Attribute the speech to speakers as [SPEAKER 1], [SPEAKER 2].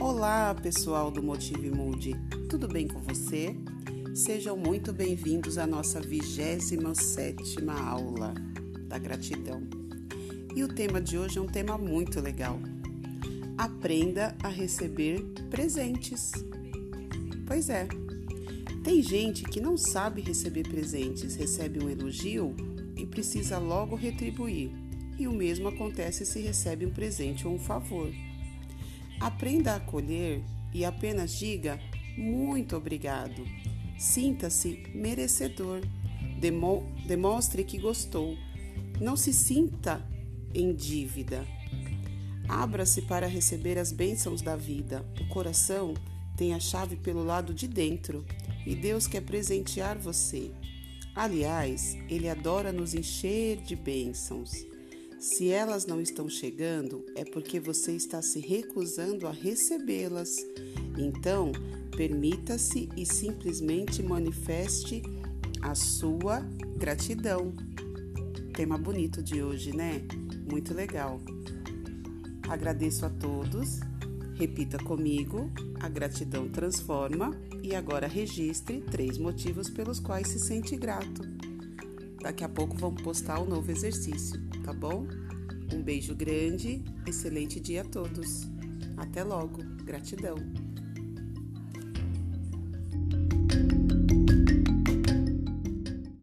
[SPEAKER 1] Olá, pessoal do Motive Mood, tudo bem com você? Sejam muito bem-vindos à nossa 27 aula da gratidão. E o tema de hoje é um tema muito legal. Aprenda a receber presentes. Pois é, tem gente que não sabe receber presentes, recebe um elogio e precisa logo retribuir. E o mesmo acontece se recebe um presente ou um favor. Aprenda a acolher e apenas diga muito obrigado. Sinta-se merecedor. Demo demonstre que gostou. Não se sinta em dívida. Abra-se para receber as bênçãos da vida. O coração tem a chave pelo lado de dentro e Deus quer presentear você. Aliás, Ele adora nos encher de bênçãos. Se elas não estão chegando, é porque você está se recusando a recebê-las. Então, permita-se e simplesmente manifeste a sua gratidão. Tema bonito de hoje, né? Muito legal. Agradeço a todos. Repita comigo: a gratidão transforma. E agora registre três motivos pelos quais se sente grato. Daqui a pouco vamos postar o um novo exercício, tá bom? Um beijo grande, excelente dia a todos. Até logo, gratidão.